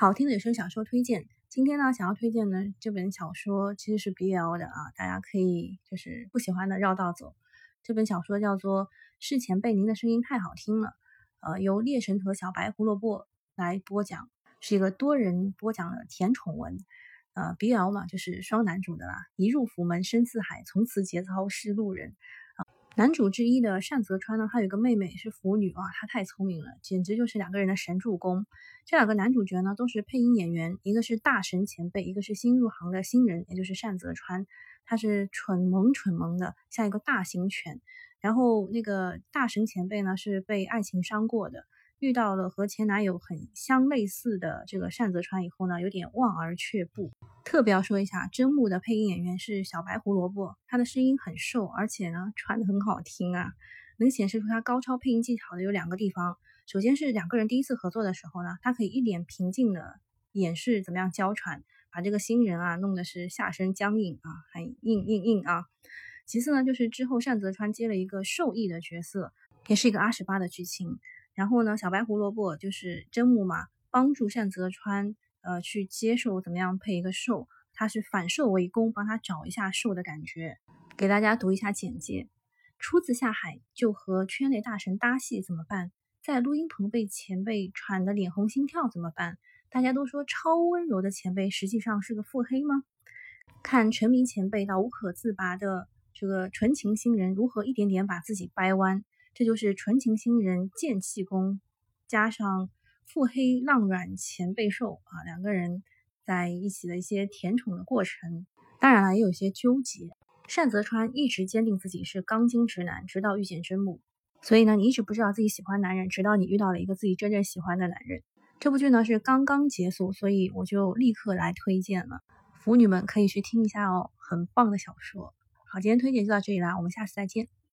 好听的有声小说推荐，今天呢想要推荐的这本小说其实是 BL 的啊，大家可以就是不喜欢的绕道走。这本小说叫做《是前辈，您的声音太好听了》，呃，由猎神和小白胡萝卜来播讲，是一个多人播讲的甜宠文。呃，BL 嘛就是双男主的啦，一入府门深似海，从此节操是路人。男主之一的单泽川呢，他有个妹妹是腐女啊，他太聪明了，简直就是两个人的神助攻。这两个男主角呢，都是配音演员，一个是大神前辈，一个是新入行的新人，也就是单泽川，他是蠢萌蠢萌的，像一个大型犬。然后那个大神前辈呢，是被爱情伤过的。遇到了和前男友很相类似的这个单泽川以后呢，有点望而却步。特别要说一下，真木的配音演员是小白胡萝卜，他的声音很瘦，而且呢传的很好听啊，能显示出他高超配音技巧的有两个地方。首先是两个人第一次合作的时候呢，他可以一脸平静的演示怎么样娇喘，把这个新人啊弄的是下身僵硬啊，很硬硬硬啊。其次呢，就是之后单泽川接了一个受益的角色，也是一个阿十八的剧情。然后呢，小白胡萝卜就是真木嘛，帮助善泽川呃去接受怎么样配一个受，他是反受为攻，帮他找一下受的感觉。给大家读一下简介：初次下海就和圈内大神搭戏怎么办？在录音棚被前辈喘得脸红心跳怎么办？大家都说超温柔的前辈实际上是个腹黑吗？看成名前辈到无可自拔的这个纯情新人如何一点点把自己掰弯。这就是纯情新人剑气功，加上腹黑浪软前辈兽啊，两个人在一起的一些甜宠的过程。当然了，也有些纠结。单泽川一直坚定自己是钢筋直男，直到遇见真木。所以呢，你一直不知道自己喜欢男人，直到你遇到了一个自己真正喜欢的男人。这部剧呢是刚刚结束，所以我就立刻来推荐了。腐女们可以去听一下哦，很棒的小说。好，今天推荐就到这里啦，我们下次再见。